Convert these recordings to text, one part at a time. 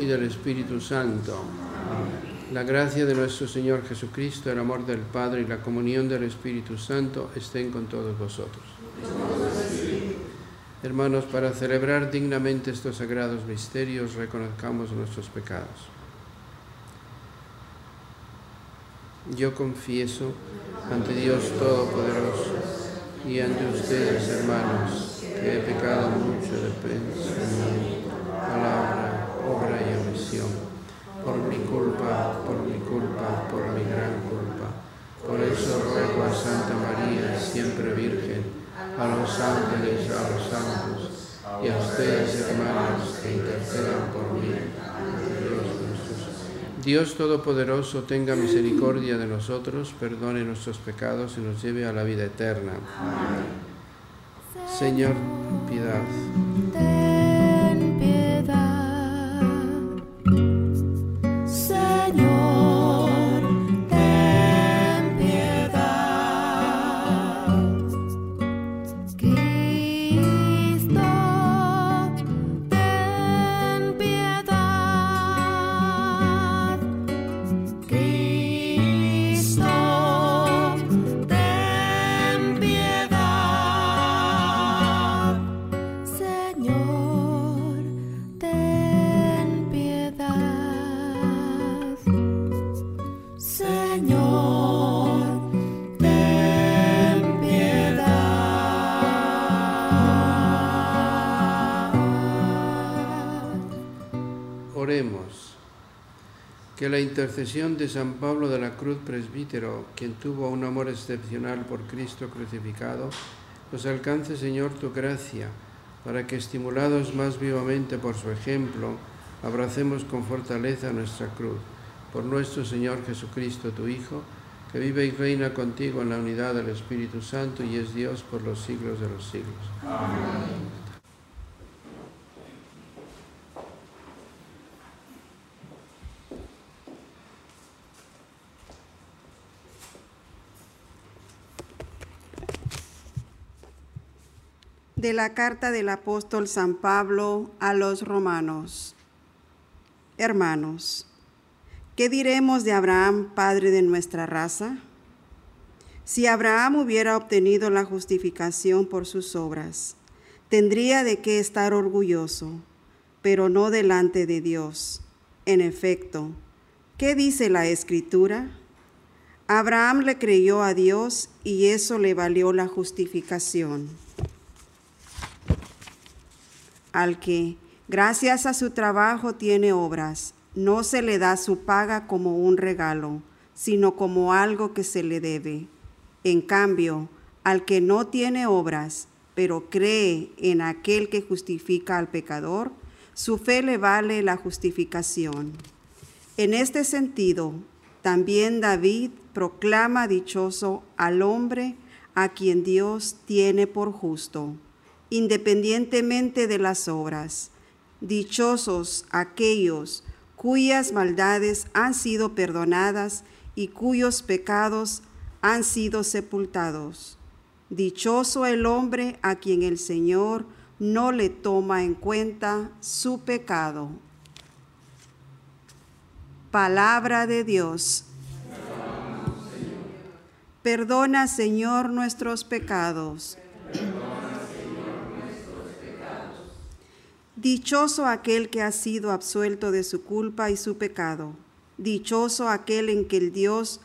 Y del Espíritu Santo. La gracia de nuestro Señor Jesucristo, el amor del Padre y la comunión del Espíritu Santo estén con todos vosotros. Hermanos, para celebrar dignamente estos sagrados misterios, reconozcamos nuestros pecados. Yo confieso ante Dios Todopoderoso y ante ustedes, hermanos, que he pecado mucho de pensamiento palabra. Por mi culpa, por mi culpa, por mi gran culpa. Por eso ruego a Santa María, siempre Virgen, a los ángeles, a los santos, y a ustedes, hermanos, que intercedan por mí. Dios, Todopoderoso tenga misericordia de nosotros, perdone nuestros pecados y nos lleve a la vida eterna. Señor, piedad. Que la intercesión de San Pablo de la Cruz Presbítero, quien tuvo un amor excepcional por Cristo crucificado, nos alcance, Señor, tu gracia, para que, estimulados más vivamente por su ejemplo, abracemos con fortaleza nuestra cruz. Por nuestro Señor Jesucristo, tu Hijo, que vive y reina contigo en la unidad del Espíritu Santo y es Dios por los siglos de los siglos. Amén. De la carta del apóstol San Pablo a los romanos. Hermanos, ¿qué diremos de Abraham, padre de nuestra raza? Si Abraham hubiera obtenido la justificación por sus obras, tendría de qué estar orgulloso, pero no delante de Dios. En efecto, ¿qué dice la escritura? Abraham le creyó a Dios y eso le valió la justificación al que, gracias a su trabajo, tiene obras, no se le da su paga como un regalo, sino como algo que se le debe. En cambio, al que no tiene obras, pero cree en aquel que justifica al pecador, su fe le vale la justificación. En este sentido, también David proclama dichoso al hombre a quien Dios tiene por justo independientemente de las obras. Dichosos aquellos cuyas maldades han sido perdonadas y cuyos pecados han sido sepultados. Dichoso el hombre a quien el Señor no le toma en cuenta su pecado. Palabra de Dios. Perdona, Señor, nuestros pecados. Dichoso aquel que ha sido absuelto de su culpa y su pecado. Dichoso aquel en que el Dios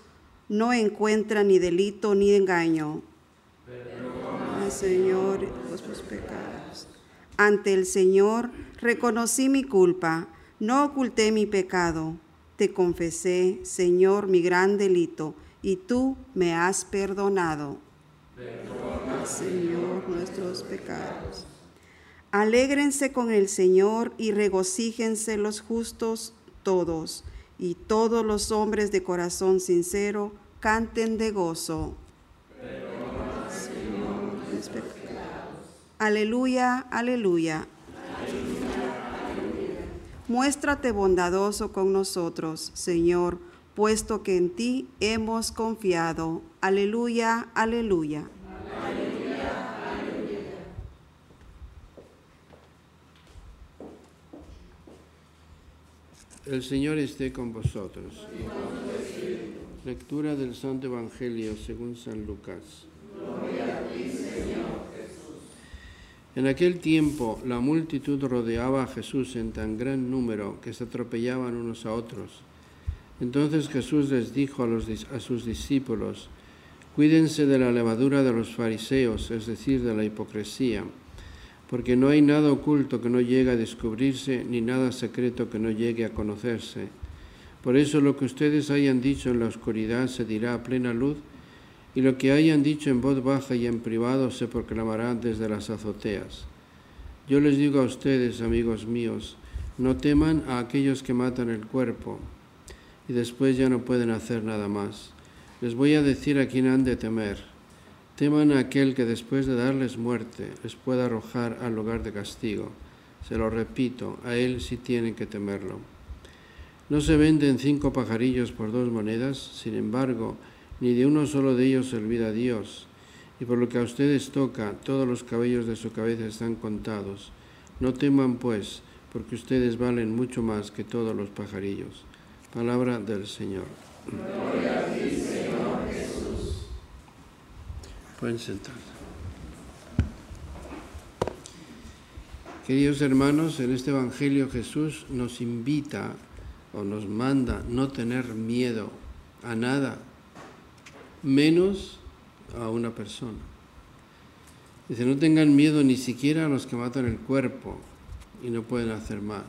no encuentra ni delito ni engaño. Señor, pecados. Ante el Señor reconocí mi culpa, no oculté mi pecado. Te confesé, Señor, mi gran delito y tú me has perdonado. Perdona, Señor, nuestros pecados. Alégrense con el Señor y regocíjense los justos todos, y todos los hombres de corazón sincero canten de gozo. Aleluya, aleluya. Muéstrate bondadoso con nosotros, Señor puesto que en ti hemos confiado. Aleluya. Aleluya, El Señor esté con vosotros. Lectura del Santo Evangelio según San Lucas. Gloria a ti, Señor. En aquel tiempo la multitud rodeaba a Jesús en tan gran número que se atropellaban unos a otros. Entonces Jesús les dijo a, a sus discípulos, cuídense de la levadura de los fariseos, es decir, de la hipocresía, porque no hay nada oculto que no llegue a descubrirse, ni nada secreto que no llegue a conocerse. Por eso lo que ustedes hayan dicho en la oscuridad se dirá a plena luz, y lo que hayan dicho en voz baja y en privado se proclamará desde las azoteas. Yo les digo a ustedes, amigos míos, no teman a aquellos que matan el cuerpo, y después ya no pueden hacer nada más. Les voy a decir a quién han de temer. Teman a aquel que después de darles muerte les pueda arrojar al lugar de castigo. Se lo repito, a él sí tienen que temerlo. No se venden cinco pajarillos por dos monedas, sin embargo, ni de uno solo de ellos se olvida Dios. Y por lo que a ustedes toca, todos los cabellos de su cabeza están contados. No teman, pues, porque ustedes valen mucho más que todos los pajarillos. Palabra del Señor. Gloria a ti, Señor. Pueden sentarse. Queridos hermanos, en este Evangelio Jesús nos invita o nos manda no tener miedo a nada, menos a una persona. Dice, no tengan miedo ni siquiera a los que matan el cuerpo y no pueden hacer más.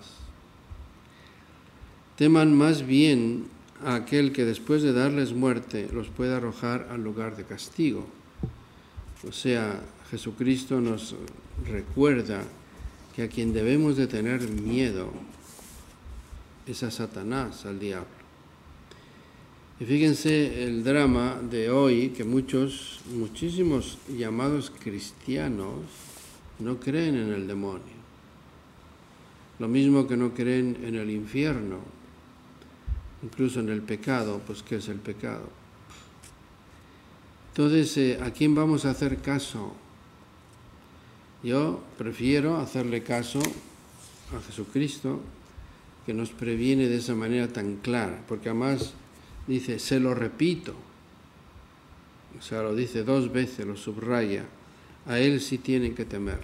Teman más bien a aquel que después de darles muerte los puede arrojar al lugar de castigo. O sea, Jesucristo nos recuerda que a quien debemos de tener miedo es a Satanás, al diablo. Y fíjense el drama de hoy, que muchos, muchísimos llamados cristianos no creen en el demonio. Lo mismo que no creen en el infierno, incluso en el pecado, pues ¿qué es el pecado? Entonces, eh, ¿a quién vamos a hacer caso? Yo prefiero hacerle caso a Jesucristo, que nos previene de esa manera tan clara, porque además dice, se lo repito, o sea, lo dice dos veces, lo subraya, a Él sí tienen que temer,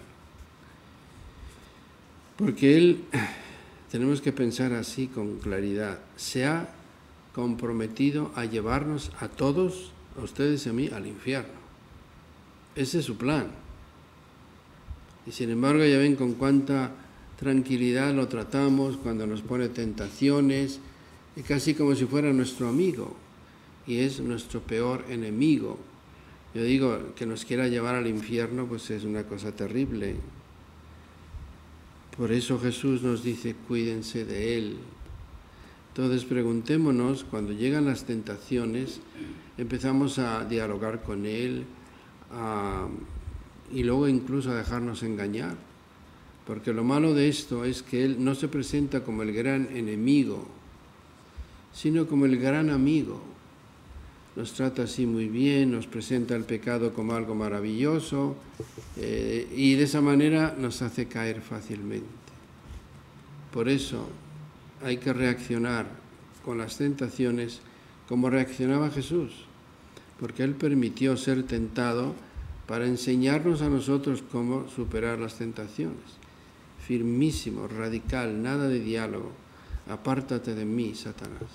porque Él tenemos que pensar así con claridad. Se ha comprometido a llevarnos a todos, a ustedes y a mí, al infierno. Ese es su plan. Y sin embargo ya ven con cuánta tranquilidad lo tratamos cuando nos pone tentaciones, y casi como si fuera nuestro amigo, y es nuestro peor enemigo. Yo digo que nos quiera llevar al infierno, pues es una cosa terrible. Por eso Jesús nos dice, cuídense de Él. Entonces preguntémonos, cuando llegan las tentaciones, empezamos a dialogar con Él y luego incluso a dejarnos engañar. Porque lo malo de esto es que Él no se presenta como el gran enemigo, sino como el gran amigo. nos trata así muy bien, nos presenta el pecado como algo maravilloso eh, y de esa manera nos hace caer fácilmente. Por eso hay que reaccionar con las tentaciones como reaccionaba Jesús, porque Él permitió ser tentado para enseñarnos a nosotros cómo superar las tentaciones. Firmísimo, radical, nada de diálogo. Apártate de mí, Satanás.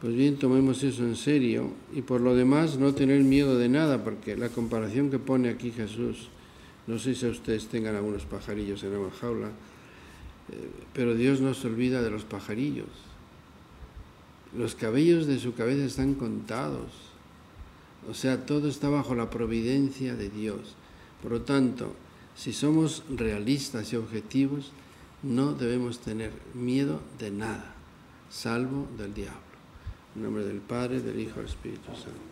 Pues bien, tomemos eso en serio y por lo demás no tener miedo de nada, porque la comparación que pone aquí Jesús, no sé si ustedes tengan algunos pajarillos en la jaula, pero Dios no se olvida de los pajarillos. Los cabellos de su cabeza están contados. O sea, todo está bajo la providencia de Dios. Por lo tanto, si somos realistas y objetivos, no debemos tener miedo de nada, salvo del diablo. En nombre del Padre, del Hijo y del Espíritu Santo.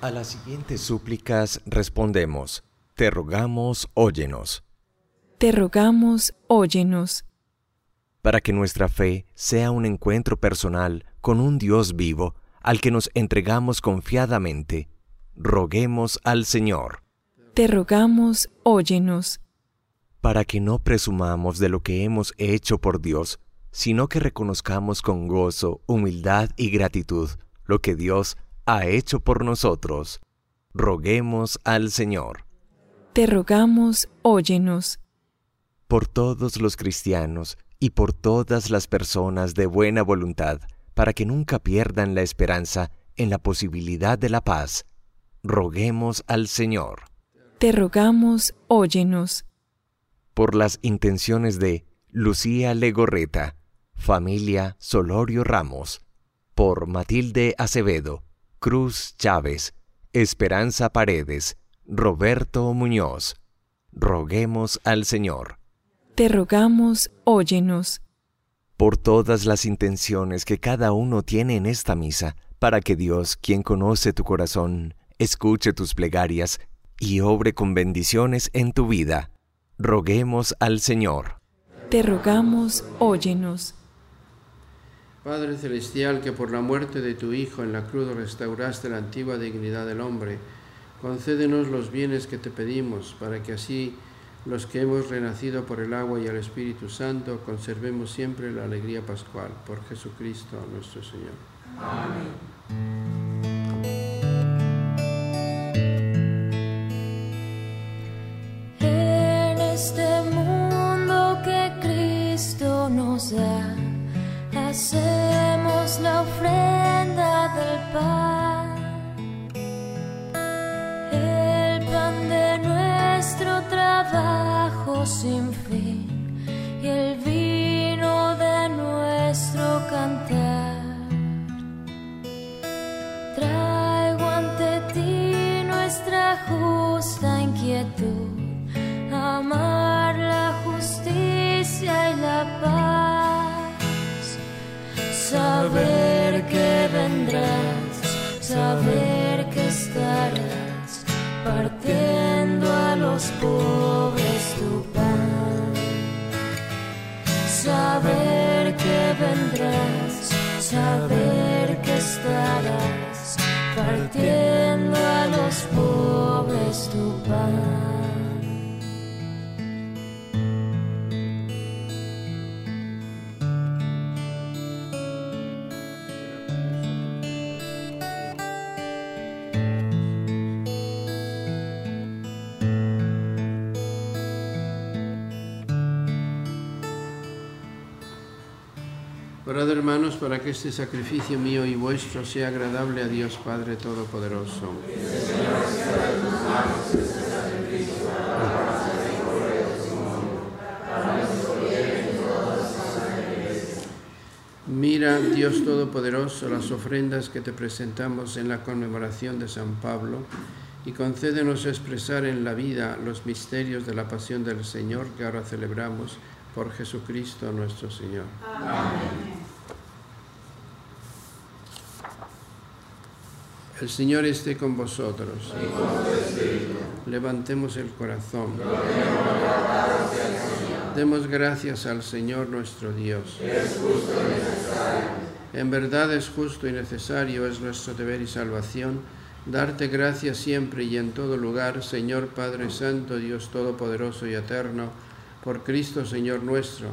A las siguientes súplicas respondemos, Te rogamos, óyenos. Te rogamos, óyenos. Para que nuestra fe sea un encuentro personal con un Dios vivo al que nos entregamos confiadamente roguemos al Señor. Te rogamos, óyenos. Para que no presumamos de lo que hemos hecho por Dios, sino que reconozcamos con gozo, humildad y gratitud lo que Dios ha hecho por nosotros. Roguemos al Señor. Te rogamos, óyenos. Por todos los cristianos y por todas las personas de buena voluntad, para que nunca pierdan la esperanza en la posibilidad de la paz, roguemos al Señor. Te rogamos, óyenos. Por las intenciones de Lucía Legorreta, familia Solorio Ramos, por Matilde Acevedo, Cruz Chávez, Esperanza Paredes, Roberto Muñoz, roguemos al Señor. Te rogamos, óyenos. Por todas las intenciones que cada uno tiene en esta misa, para que Dios, quien conoce tu corazón, escuche tus plegarias y obre con bendiciones en tu vida. Roguemos al Señor. Te rogamos, óyenos. Padre Celestial, que por la muerte de tu Hijo en la cruz restauraste la antigua dignidad del hombre, concédenos los bienes que te pedimos, para que así los que hemos renacido por el agua y el Espíritu Santo conservemos siempre la alegría pascual. Por Jesucristo nuestro Señor. Amén. Amar la justicia y la paz saber que vendrás, saber que estarás partiendo a los pobres tu pan. Saber que vendrás, saber que estarás partiendo a los pobres tu pan. Orad hermanos para que este sacrificio mío y vuestro sea agradable a Dios Padre Todopoderoso. Mira, Dios Todopoderoso, las ofrendas que te presentamos en la conmemoración de San Pablo y concédenos expresar en la vida los misterios de la pasión del Señor que ahora celebramos por Jesucristo nuestro Señor. Amén. El Señor esté con vosotros. Levantemos el corazón. Demos gracias al Señor nuestro Dios. En verdad es justo y necesario, es nuestro deber y salvación, darte gracias siempre y en todo lugar, Señor Padre Santo, Dios Todopoderoso y Eterno, por Cristo Señor nuestro,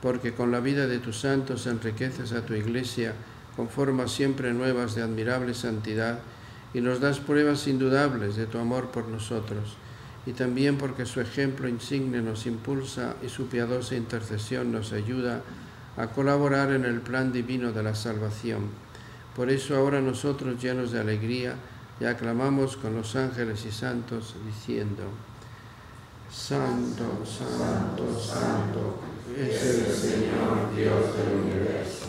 porque con la vida de tus santos enriqueces a tu iglesia, con formas siempre nuevas de admirable santidad, y nos das pruebas indudables de tu amor por nosotros, y también porque su ejemplo insigne nos impulsa y su piadosa intercesión nos ayuda a colaborar en el plan divino de la salvación. Por eso ahora nosotros llenos de alegría, y aclamamos con los ángeles y santos diciendo, Santo, Santo, Santo, es el Señor Dios del universo.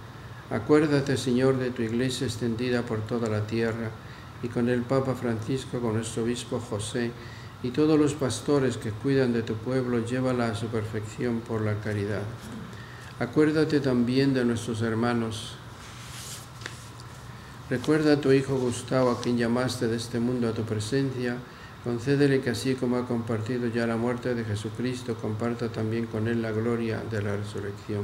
Acuérdate, Señor, de tu iglesia extendida por toda la tierra y con el Papa Francisco, con nuestro obispo José y todos los pastores que cuidan de tu pueblo, llévala a su perfección por la caridad. Acuérdate también de nuestros hermanos. Recuerda a tu hijo Gustavo, a quien llamaste de este mundo a tu presencia. Concédele que así como ha compartido ya la muerte de Jesucristo, comparta también con él la gloria de la resurrección.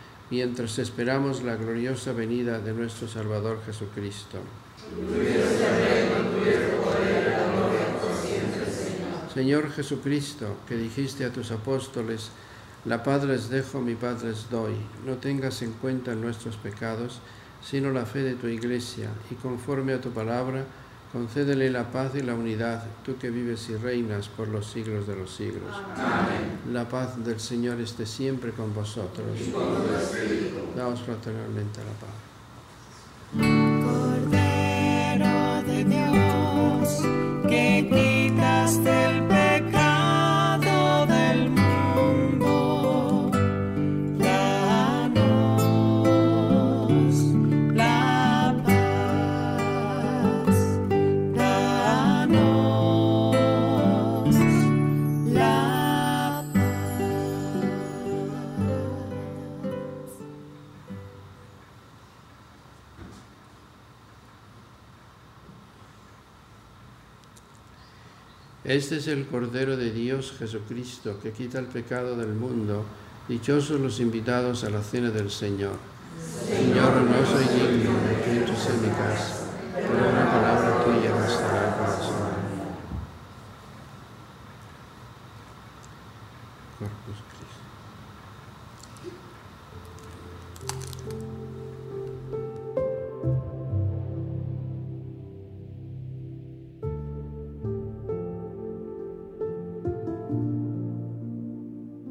mientras esperamos la gloriosa venida de nuestro Salvador Jesucristo. Señor Jesucristo, que dijiste a tus apóstoles, la paz les dejo, mi paz les doy, no tengas en cuenta nuestros pecados, sino la fe de tu iglesia, y conforme a tu palabra, concédele la paz y la unidad, tú que vives y reinas por los siglos de los siglos. Amén. La paz del Señor esté siempre con vosotros. Y con tu. Daos fraternalmente la Cordero paz. de Dios, que Este es el Cordero de Dios Jesucristo, que quita el pecado del mundo. Dichosos los invitados a la cena del Señor. Señor, no soy digno de que entres en mi casa, pero una palabra tuya bastará el corazón.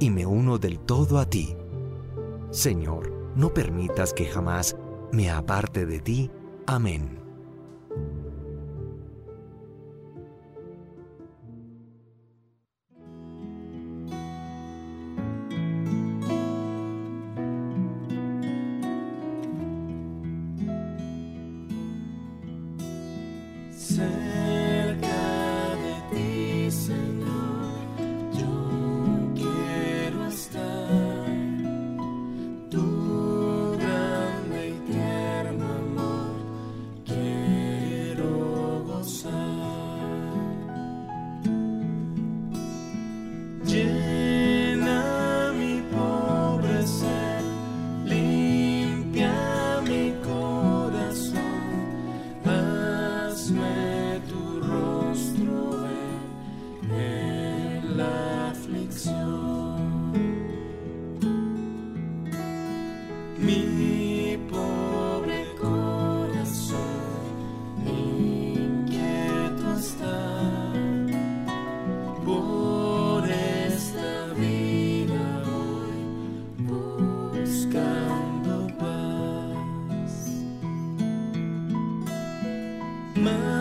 y me uno del todo a ti. Señor, no permitas que jamás me aparte de ti. Amén. Cerca de ti, Señor, My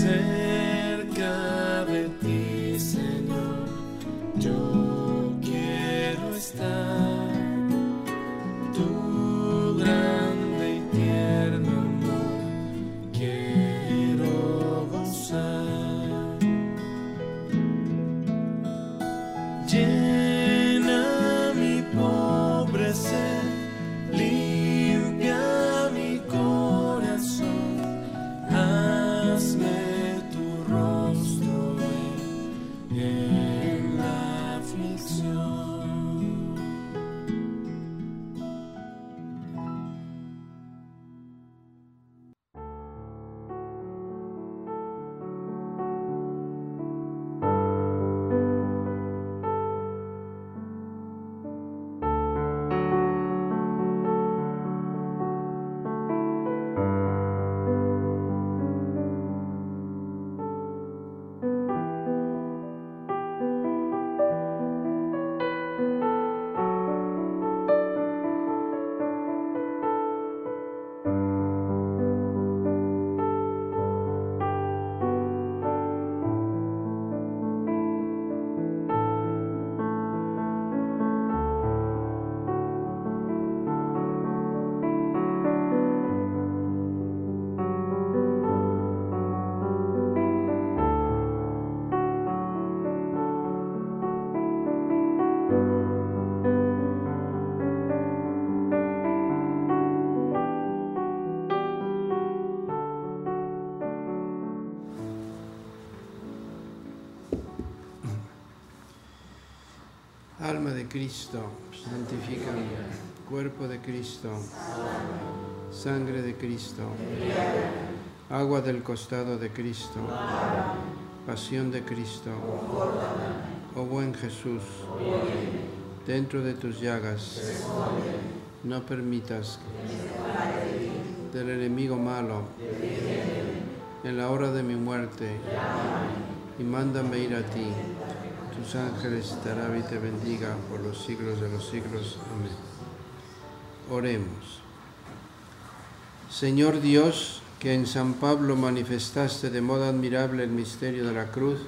cerca Alma de Cristo, santifícame. Cuerpo de Cristo, sangre de Cristo, agua del costado de Cristo, pasión de Cristo. Oh buen Jesús, dentro de tus llagas, no permitas del enemigo malo en la hora de mi muerte y mándame ir a ti. Tus ángeles te y te bendiga por los siglos de los siglos. Amén. Oremos. Señor Dios, que en San Pablo manifestaste de modo admirable el misterio de la cruz,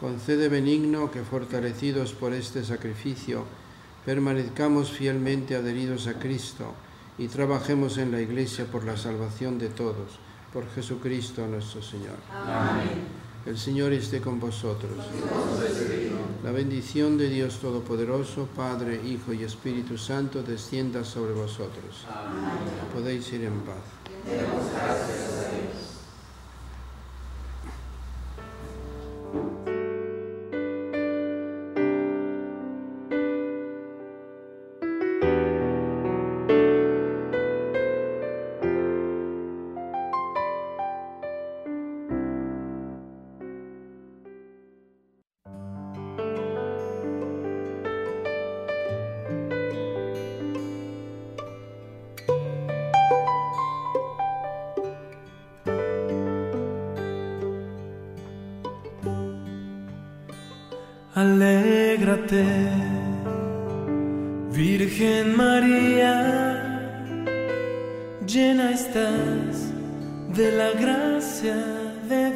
concede benigno que fortalecidos por este sacrificio, permanezcamos fielmente adheridos a Cristo y trabajemos en la Iglesia por la salvación de todos, por Jesucristo nuestro Señor. Amén. El Señor esté con vosotros. La bendición de Dios Todopoderoso, Padre, Hijo y Espíritu Santo, descienda sobre vosotros. Podéis ir en paz.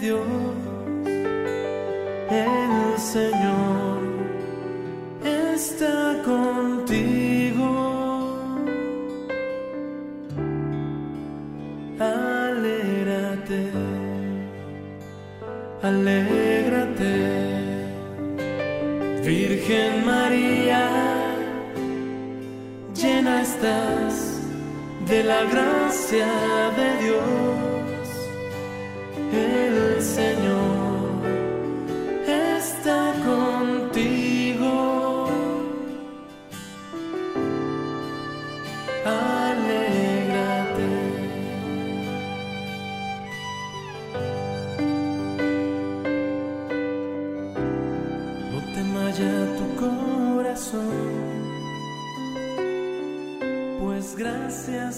Dios. El Señor está contigo. Alégrate, alégrate. Virgen María, llena estás de la gracia de Dios.